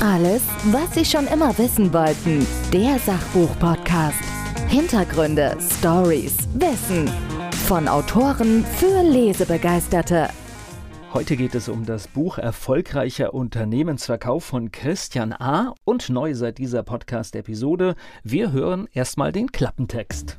Alles, was Sie schon immer wissen wollten. Der Sachbuch-Podcast. Hintergründe, Stories, Wissen. Von Autoren für Lesebegeisterte. Heute geht es um das Buch Erfolgreicher Unternehmensverkauf von Christian A. Und neu seit dieser Podcast-Episode, wir hören erstmal den Klappentext.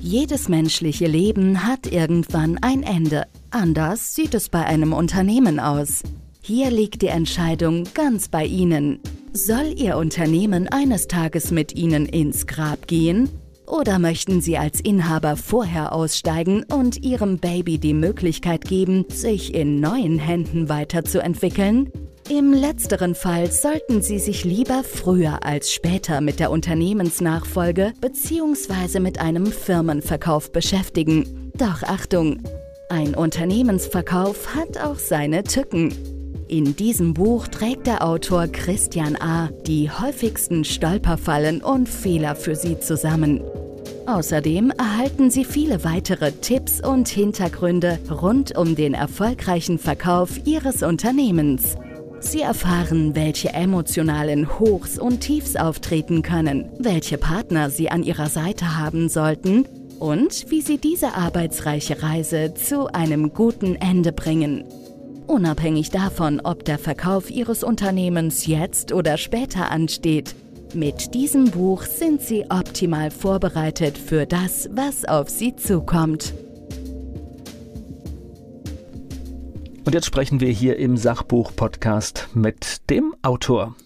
Jedes menschliche Leben hat irgendwann ein Ende. Anders sieht es bei einem Unternehmen aus. Hier liegt die Entscheidung ganz bei Ihnen. Soll Ihr Unternehmen eines Tages mit Ihnen ins Grab gehen? Oder möchten Sie als Inhaber vorher aussteigen und Ihrem Baby die Möglichkeit geben, sich in neuen Händen weiterzuentwickeln? Im letzteren Fall sollten Sie sich lieber früher als später mit der Unternehmensnachfolge bzw. mit einem Firmenverkauf beschäftigen. Doch Achtung, ein Unternehmensverkauf hat auch seine Tücken. In diesem Buch trägt der Autor Christian A. die häufigsten Stolperfallen und Fehler für Sie zusammen. Außerdem erhalten Sie viele weitere Tipps und Hintergründe rund um den erfolgreichen Verkauf Ihres Unternehmens. Sie erfahren, welche emotionalen Hochs und Tiefs auftreten können, welche Partner Sie an Ihrer Seite haben sollten und wie Sie diese arbeitsreiche Reise zu einem guten Ende bringen unabhängig davon, ob der Verkauf Ihres Unternehmens jetzt oder später ansteht. Mit diesem Buch sind Sie optimal vorbereitet für das, was auf Sie zukommt. Und jetzt sprechen wir hier im Sachbuch-Podcast mit dem Autor.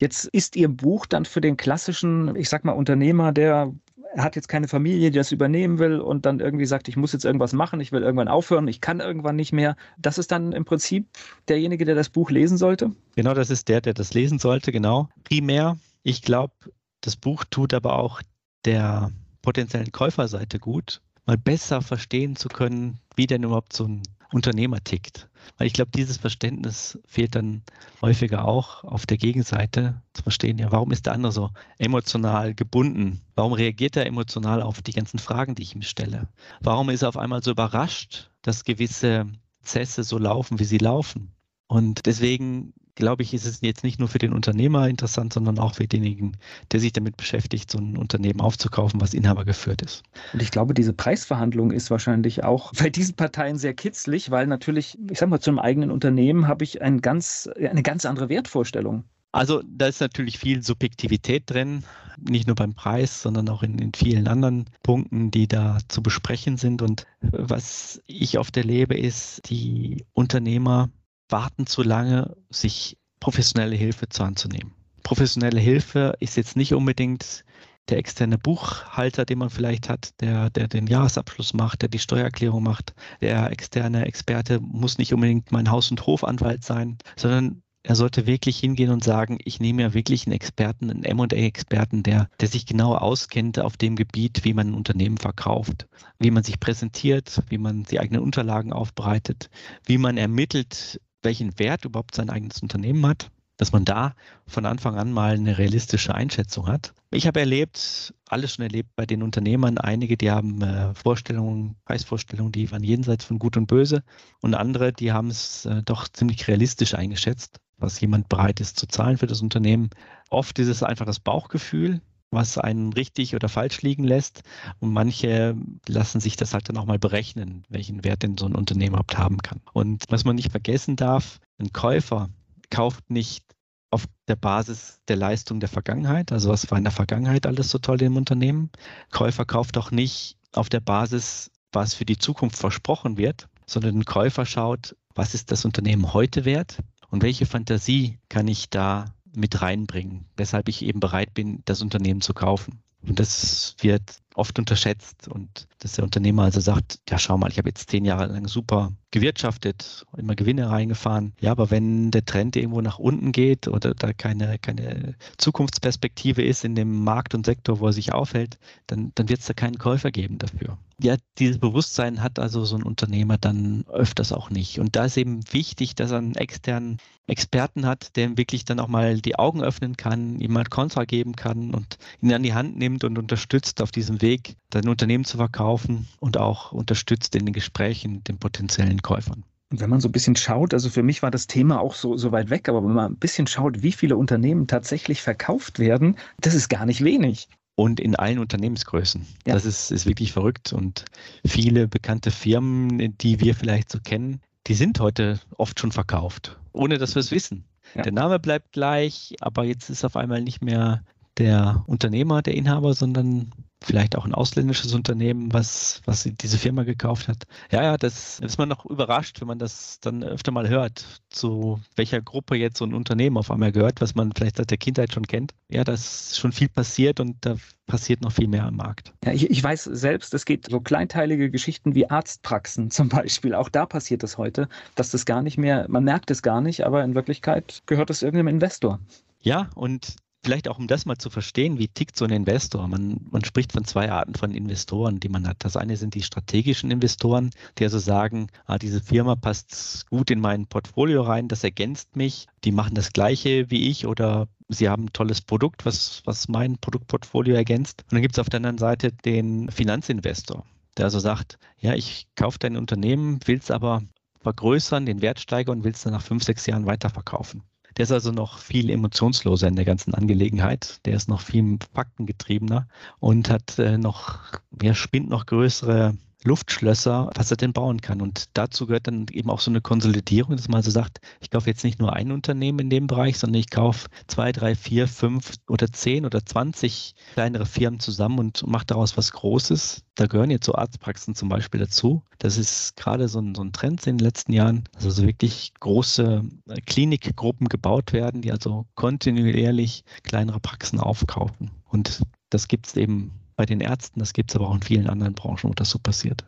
Jetzt ist Ihr Buch dann für den klassischen, ich sag mal, Unternehmer, der er hat jetzt keine Familie, die das übernehmen will und dann irgendwie sagt, ich muss jetzt irgendwas machen, ich will irgendwann aufhören, ich kann irgendwann nicht mehr. Das ist dann im Prinzip derjenige, der das Buch lesen sollte? Genau, das ist der, der das lesen sollte, genau. Primär, ich glaube, das Buch tut aber auch der potenziellen Käuferseite gut, mal besser verstehen zu können, wie denn überhaupt so ein Unternehmer tickt. Weil ich glaube, dieses Verständnis fehlt dann häufiger auch auf der Gegenseite zu verstehen, ja, warum ist der andere so emotional gebunden? Warum reagiert er emotional auf die ganzen Fragen, die ich ihm stelle? Warum ist er auf einmal so überrascht, dass gewisse Prozesse so laufen, wie sie laufen? Und deswegen glaube ich, ist es jetzt nicht nur für den Unternehmer interessant, sondern auch für denjenigen, der sich damit beschäftigt, so ein Unternehmen aufzukaufen, was Inhaber geführt ist. Und ich glaube, diese Preisverhandlung ist wahrscheinlich auch bei diesen Parteien sehr kitzlig, weil natürlich, ich sage mal, zum eigenen Unternehmen habe ich ein ganz, eine ganz andere Wertvorstellung. Also da ist natürlich viel Subjektivität drin, nicht nur beim Preis, sondern auch in, in, vielen anderen Punkten, die da zu besprechen sind. Und was ich oft erlebe, ist, die Unternehmer warten zu lange, sich professionelle Hilfe zu anzunehmen. Professionelle Hilfe ist jetzt nicht unbedingt der externe Buchhalter, den man vielleicht hat, der, der den Jahresabschluss macht, der die Steuererklärung macht. Der externe Experte muss nicht unbedingt mein Haus- und Hofanwalt sein, sondern er sollte wirklich hingehen und sagen, ich nehme ja wirklich einen Experten, einen M&A-Experten, der, der sich genau auskennt auf dem Gebiet, wie man ein Unternehmen verkauft, wie man sich präsentiert, wie man die eigenen Unterlagen aufbereitet, wie man ermittelt, welchen Wert überhaupt sein eigenes Unternehmen hat, dass man da von Anfang an mal eine realistische Einschätzung hat. Ich habe erlebt, alles schon erlebt bei den Unternehmern, einige, die haben äh, Vorstellungen, Preisvorstellungen, die waren jenseits von Gut und Böse und andere, die haben es äh, doch ziemlich realistisch eingeschätzt, was jemand bereit ist zu zahlen für das Unternehmen. Oft ist es einfach das Bauchgefühl, was einen richtig oder falsch liegen lässt. Und manche lassen sich das halt dann auch mal berechnen, welchen Wert denn so ein Unternehmen überhaupt haben kann. Und was man nicht vergessen darf, ein Käufer kauft nicht auf der Basis der Leistung der Vergangenheit, also was war in der Vergangenheit alles so toll im Unternehmen. Käufer kauft auch nicht auf der Basis, was für die Zukunft versprochen wird, sondern ein Käufer schaut, was ist das Unternehmen heute wert und welche Fantasie kann ich da mit reinbringen, weshalb ich eben bereit bin, das Unternehmen zu kaufen. Und das wird oft unterschätzt und dass der Unternehmer also sagt, ja schau mal, ich habe jetzt zehn Jahre lang super gewirtschaftet, immer Gewinne reingefahren. Ja, aber wenn der Trend irgendwo nach unten geht oder da keine, keine Zukunftsperspektive ist in dem Markt und Sektor, wo er sich aufhält, dann, dann wird es da keinen Käufer geben dafür. Ja, dieses Bewusstsein hat also so ein Unternehmer dann öfters auch nicht. Und da ist eben wichtig, dass er einen externen Experten hat, der ihm wirklich dann auch mal die Augen öffnen kann, ihm mal Kontra geben kann und ihn an die Hand nimmt und unterstützt auf diesem Weg, sein Unternehmen zu verkaufen und auch unterstützt in den Gesprächen mit den potenziellen Käufern. Und wenn man so ein bisschen schaut, also für mich war das Thema auch so, so weit weg, aber wenn man ein bisschen schaut, wie viele Unternehmen tatsächlich verkauft werden, das ist gar nicht wenig. Und in allen Unternehmensgrößen. Ja. Das ist, ist wirklich verrückt. Und viele bekannte Firmen, die wir vielleicht so kennen, die sind heute oft schon verkauft, ohne dass wir es wissen. Ja. Der Name bleibt gleich, aber jetzt ist auf einmal nicht mehr der Unternehmer, der Inhaber, sondern vielleicht auch ein ausländisches Unternehmen, was, was diese Firma gekauft hat. Ja, ja, das ist man noch überrascht, wenn man das dann öfter mal hört, zu welcher Gruppe jetzt so ein Unternehmen auf einmal gehört, was man vielleicht seit der Kindheit schon kennt. Ja, da ist schon viel passiert und da passiert noch viel mehr am Markt. Ja, ich, ich weiß selbst, es geht so kleinteilige Geschichten wie Arztpraxen zum Beispiel. Auch da passiert es das heute, dass das gar nicht mehr, man merkt es gar nicht, aber in Wirklichkeit gehört es irgendeinem Investor. Ja, und vielleicht auch um das mal zu verstehen, wie tickt so ein Investor. Man, man spricht von zwei Arten von Investoren, die man hat. Das eine sind die strategischen Investoren, die also sagen, ah, diese Firma passt gut in mein Portfolio rein, das ergänzt mich, die machen das gleiche wie ich oder sie haben ein tolles Produkt, was, was mein Produktportfolio ergänzt. Und dann gibt es auf der anderen Seite den Finanzinvestor, der also sagt, ja, ich kaufe dein Unternehmen, will es aber vergrößern, den Wert steigern und will es dann nach fünf, sechs Jahren weiterverkaufen. Der ist also noch viel emotionsloser in der ganzen Angelegenheit. Der ist noch viel faktengetriebener und hat äh, noch, ja, spinnt noch größere Luftschlösser, was er denn bauen kann. Und dazu gehört dann eben auch so eine Konsolidierung, dass man also sagt, ich kaufe jetzt nicht nur ein Unternehmen in dem Bereich, sondern ich kaufe zwei, drei, vier, fünf oder zehn oder zwanzig kleinere Firmen zusammen und mache daraus was Großes. Da gehören jetzt so Arztpraxen zum Beispiel dazu. Das ist gerade so ein, so ein Trend in den letzten Jahren, dass also wirklich große äh, Klinikgruppen gebaut werden, die also kontinuierlich kleinere Praxen aufkaufen. Und das gibt es eben bei den Ärzten, das gibt es aber auch in vielen anderen Branchen, wo das so passiert.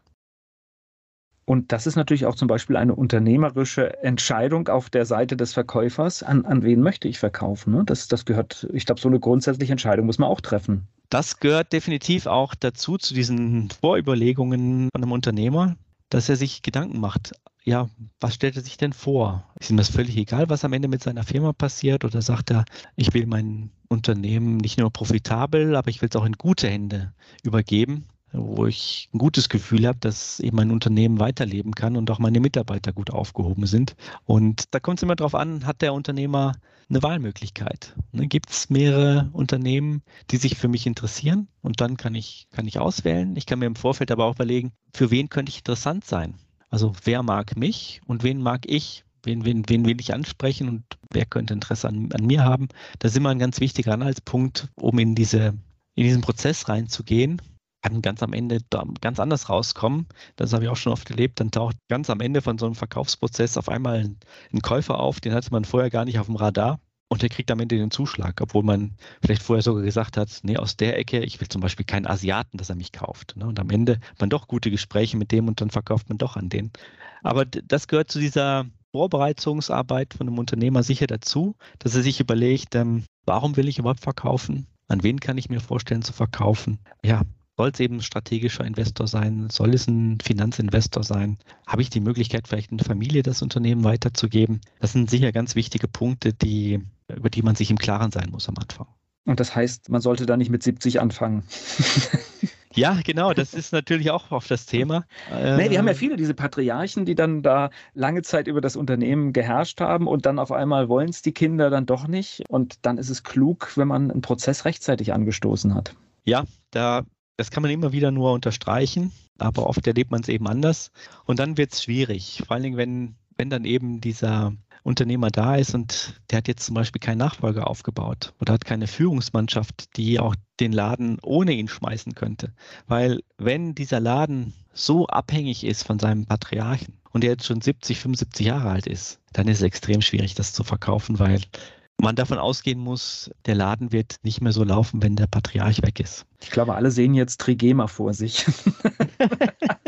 Und das ist natürlich auch zum Beispiel eine unternehmerische Entscheidung auf der Seite des Verkäufers. An, an wen möchte ich verkaufen? Ne? Das, das gehört, ich glaube, so eine grundsätzliche Entscheidung muss man auch treffen. Das gehört definitiv auch dazu, zu diesen Vorüberlegungen von einem Unternehmer, dass er sich Gedanken macht ja, was stellt er sich denn vor? Ist ihm das völlig egal, was am Ende mit seiner Firma passiert? Oder sagt er, ich will mein Unternehmen nicht nur profitabel, aber ich will es auch in gute Hände übergeben, wo ich ein gutes Gefühl habe, dass eben mein Unternehmen weiterleben kann und auch meine Mitarbeiter gut aufgehoben sind. Und da kommt es immer darauf an, hat der Unternehmer eine Wahlmöglichkeit? Ne, Gibt es mehrere Unternehmen, die sich für mich interessieren? Und dann kann ich, kann ich auswählen. Ich kann mir im Vorfeld aber auch überlegen, für wen könnte ich interessant sein? Also wer mag mich und wen mag ich? Wen, wen, wen will ich ansprechen und wer könnte Interesse an, an mir haben? Das ist immer ein ganz wichtiger Anhaltspunkt, um in, diese, in diesen Prozess reinzugehen kann ganz am Ende ganz anders rauskommen. Das habe ich auch schon oft erlebt. Dann taucht ganz am Ende von so einem Verkaufsprozess auf einmal ein, ein, Käufer auf, den hatte man vorher gar nicht auf dem Radar. Und der kriegt am Ende den Zuschlag, obwohl man vielleicht vorher sogar gesagt hat, nee, aus der Ecke, ich will zum Beispiel keinen Asiaten, dass er mich kauft. Ne? Und am Ende hat man doch gute Gespräche mit dem und dann verkauft man doch an den. Aber das gehört zu dieser Vorbereitungsarbeit von einem Unternehmer sicher dazu, dass er sich überlegt, ähm, warum will ich überhaupt verkaufen? An wen kann ich mir vorstellen zu verkaufen? Ja, soll es eben ein strategischer Investor sein? Soll es ein Finanzinvestor sein? Habe ich die Möglichkeit, vielleicht in der Familie das Unternehmen weiterzugeben? Das sind sicher ganz wichtige Punkte, die über die man sich im Klaren sein muss am Anfang. Und das heißt, man sollte da nicht mit 70 anfangen. Ja, genau, das ist natürlich auch auf das Thema. Nee, wir haben ja ähm, viele, diese Patriarchen, die dann da lange Zeit über das Unternehmen geherrscht haben und dann auf einmal wollen es die Kinder dann doch nicht. Und dann ist es klug, wenn man einen Prozess rechtzeitig angestoßen hat. Ja, da, das kann man immer wieder nur unterstreichen, aber oft erlebt man es eben anders. Und dann wird es schwierig, vor allen Dingen, wenn, wenn dann eben dieser Unternehmer da ist und der hat jetzt zum Beispiel keinen Nachfolger aufgebaut oder hat keine Führungsmannschaft, die auch den Laden ohne ihn schmeißen könnte. Weil wenn dieser Laden so abhängig ist von seinem Patriarchen und er jetzt schon 70, 75 Jahre alt ist, dann ist es extrem schwierig, das zu verkaufen, weil man davon ausgehen muss, der Laden wird nicht mehr so laufen, wenn der Patriarch weg ist. Ich glaube, alle sehen jetzt Trigema vor sich.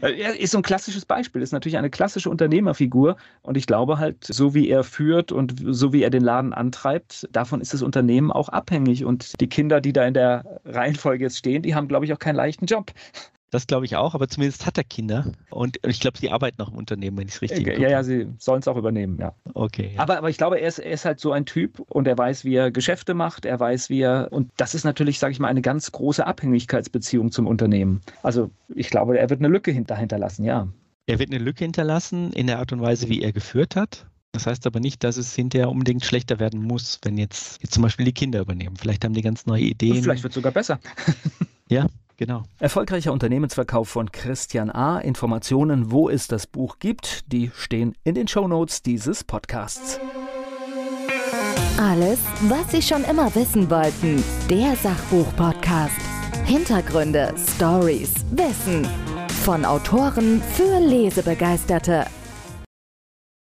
er ist so ein klassisches Beispiel, ist natürlich eine klassische Unternehmerfigur und ich glaube halt, so wie er führt und so wie er den Laden antreibt, davon ist das Unternehmen auch abhängig und die Kinder, die da in der Reihenfolge jetzt stehen, die haben, glaube ich, auch keinen leichten Job. Das glaube ich auch, aber zumindest hat er Kinder. Und ich glaube, sie arbeiten noch im Unternehmen, wenn ich es richtig Ja, ja, ja sie sollen es auch übernehmen, ja. Okay. Ja. Aber, aber ich glaube, er ist, er ist halt so ein Typ und er weiß, wie er Geschäfte macht, er weiß, wie er. Und das ist natürlich, sage ich mal, eine ganz große Abhängigkeitsbeziehung zum Unternehmen. Also ich glaube, er wird eine Lücke dahinter lassen, ja. Er wird eine Lücke hinterlassen in der Art und Weise, wie er geführt hat. Das heißt aber nicht, dass es hinterher unbedingt schlechter werden muss, wenn jetzt, jetzt zum Beispiel die Kinder übernehmen. Vielleicht haben die ganz neue Ideen. Und vielleicht wird es sogar besser. ja, Genau. Erfolgreicher Unternehmensverkauf von Christian A. Informationen, wo es das Buch gibt, die stehen in den Shownotes dieses Podcasts. Alles, was Sie schon immer wissen wollten. Der Sachbuch-Podcast. Hintergründe, Stories, Wissen. Von Autoren für Lesebegeisterte.